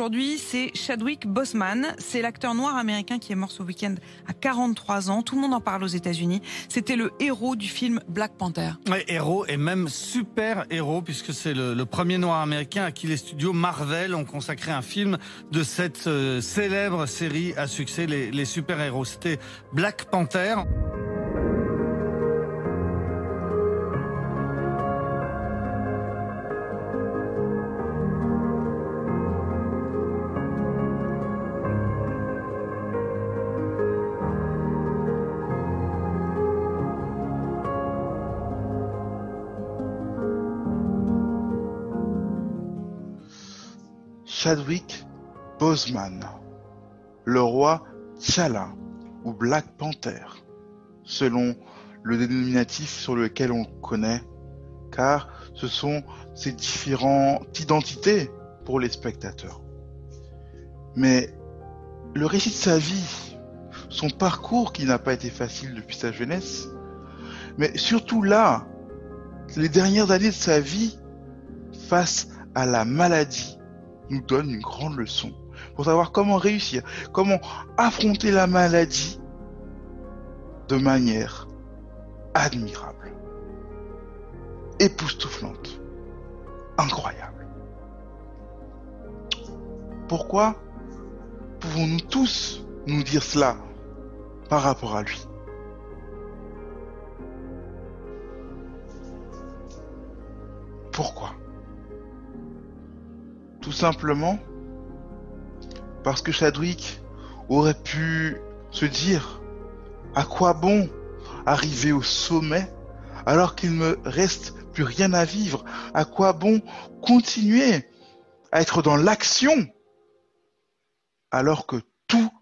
Aujourd'hui, c'est Chadwick Boseman. C'est l'acteur noir américain qui est mort ce week-end à 43 ans. Tout le monde en parle aux États-Unis. C'était le héros du film Black Panther. Héros et même super héros puisque c'est le, premier noir américain à qui les studios Marvel ont consacré un film de cette euh, célèbre série à succès, les super héros. C'était Black Panther. Chadwick Boseman, le roi T'Challa ou Black Panther, selon le dénominatif sur lequel on le connaît, car ce sont ces différentes identités pour les spectateurs. Mais le récit de sa vie, son parcours qui n'a pas été facile depuis sa jeunesse, mais surtout là, les dernières années de sa vie face à la maladie nous donne une grande leçon pour savoir comment réussir, comment affronter la maladie de manière admirable, époustouflante, incroyable. Pourquoi pouvons-nous tous nous dire cela par rapport à lui? Pourquoi? Tout simplement parce que Chadwick aurait pu se dire à quoi bon arriver au sommet alors qu'il ne me reste plus rien à vivre? À quoi bon continuer à être dans l'action alors que tout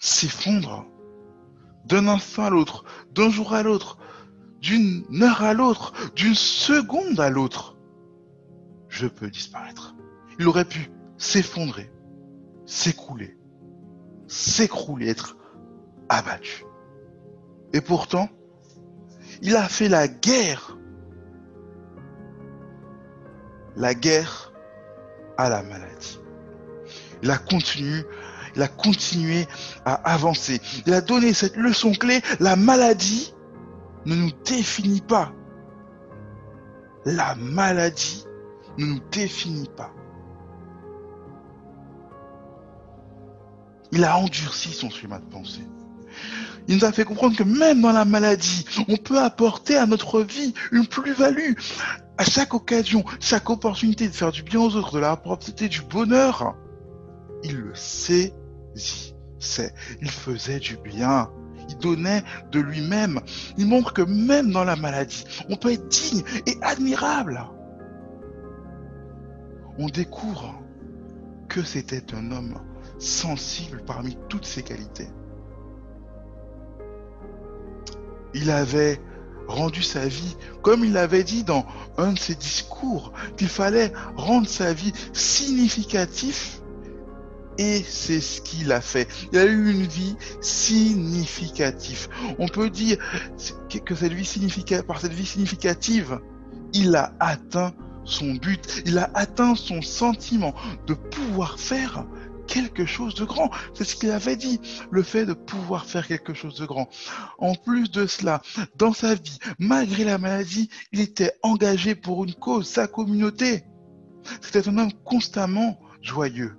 s'effondre? D'un instant à l'autre, d'un jour à l'autre, d'une heure à l'autre, d'une seconde à l'autre Je peux disparaître. Il aurait pu s'effondrer, s'écouler, s'écrouler, être abattu. Et pourtant, il a fait la guerre. La guerre à la maladie. Il a continué, il a continué à avancer. Il a donné cette leçon clé. La maladie ne nous définit pas. La maladie ne nous définit pas. Il a endurci son schéma de pensée. Il nous a fait comprendre que même dans la maladie, on peut apporter à notre vie une plus-value. À chaque occasion, chaque opportunité de faire du bien aux autres, de la propreté, du bonheur, il le saisissait. Il faisait du bien. Il donnait de lui-même. Il montre que même dans la maladie, on peut être digne et admirable. On découvre que c'était un homme sensible parmi toutes ses qualités. Il avait rendu sa vie, comme il l'avait dit dans un de ses discours, qu'il fallait rendre sa vie significative et c'est ce qu'il a fait. Il a eu une vie significative. On peut dire que cette vie significative, par cette vie significative, il a atteint son but. Il a atteint son sentiment de pouvoir faire quelque chose de grand. C'est ce qu'il avait dit, le fait de pouvoir faire quelque chose de grand. En plus de cela, dans sa vie, malgré la maladie, il était engagé pour une cause, sa communauté. C'était un homme constamment joyeux.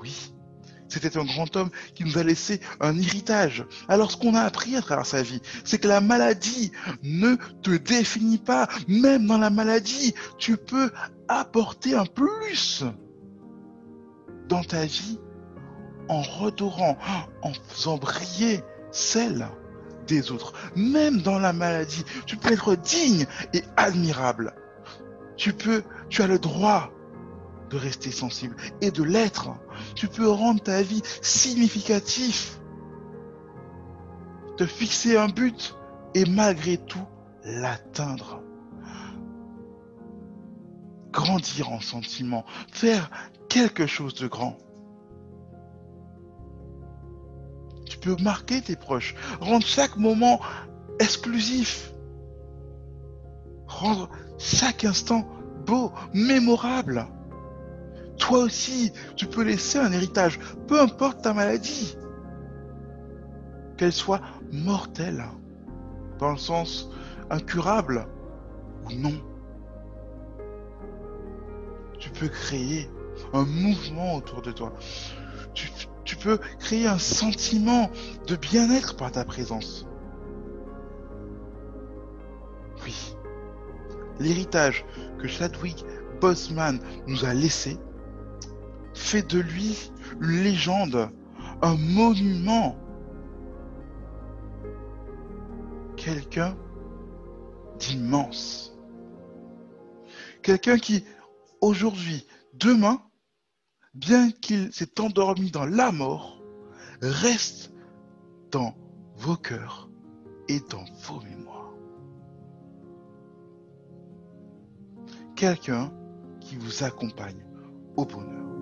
Oui, c'était un grand homme qui nous a laissé un héritage. Alors ce qu'on a appris à travers sa vie, c'est que la maladie ne te définit pas. Même dans la maladie, tu peux apporter un plus ta vie en redorant, en faisant briller celle des autres. Même dans la maladie, tu peux être digne et admirable. Tu peux, tu as le droit de rester sensible et de l'être. Tu peux rendre ta vie significative, te fixer un but et malgré tout l'atteindre. Grandir en sentiment, faire quelque chose de grand. Tu peux marquer tes proches, rendre chaque moment exclusif, rendre chaque instant beau, mémorable. Toi aussi, tu peux laisser un héritage, peu importe ta maladie, qu'elle soit mortelle, dans le sens incurable ou non. Tu peux créer un mouvement autour de toi. Tu, peux créer un sentiment de bien-être par ta présence. Oui. L'héritage que Chadwick Boseman nous a laissé fait de lui une légende, un monument. Quelqu'un d'immense. Quelqu'un qui, aujourd'hui, demain, bien qu'il s'est endormi dans la mort, reste dans vos cœurs et dans vos mémoires. Quelqu'un qui vous accompagne au bonheur.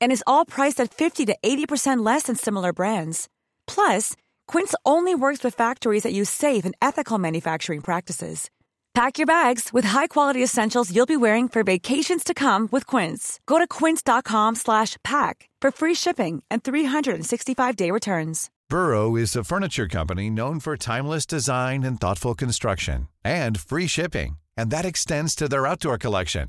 And is all priced at 50 to 80% less than similar brands. Plus, Quince only works with factories that use safe and ethical manufacturing practices. Pack your bags with high-quality essentials you'll be wearing for vacations to come with Quince. Go to quince.com slash pack for free shipping and 365-day returns. Burrow is a furniture company known for timeless design and thoughtful construction and free shipping, and that extends to their outdoor collection.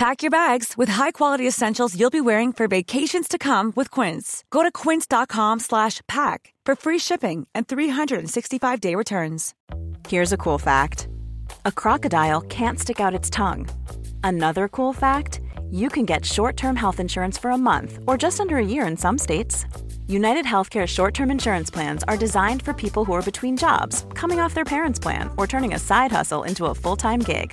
Pack your bags with high-quality essentials you'll be wearing for vacations to come with Quince. Go to quince.com slash pack for free shipping and 365-day returns. Here's a cool fact a crocodile can't stick out its tongue. Another cool fact you can get short term health insurance for a month or just under a year in some states. United Healthcare short term insurance plans are designed for people who are between jobs, coming off their parents' plan, or turning a side hustle into a full time gig.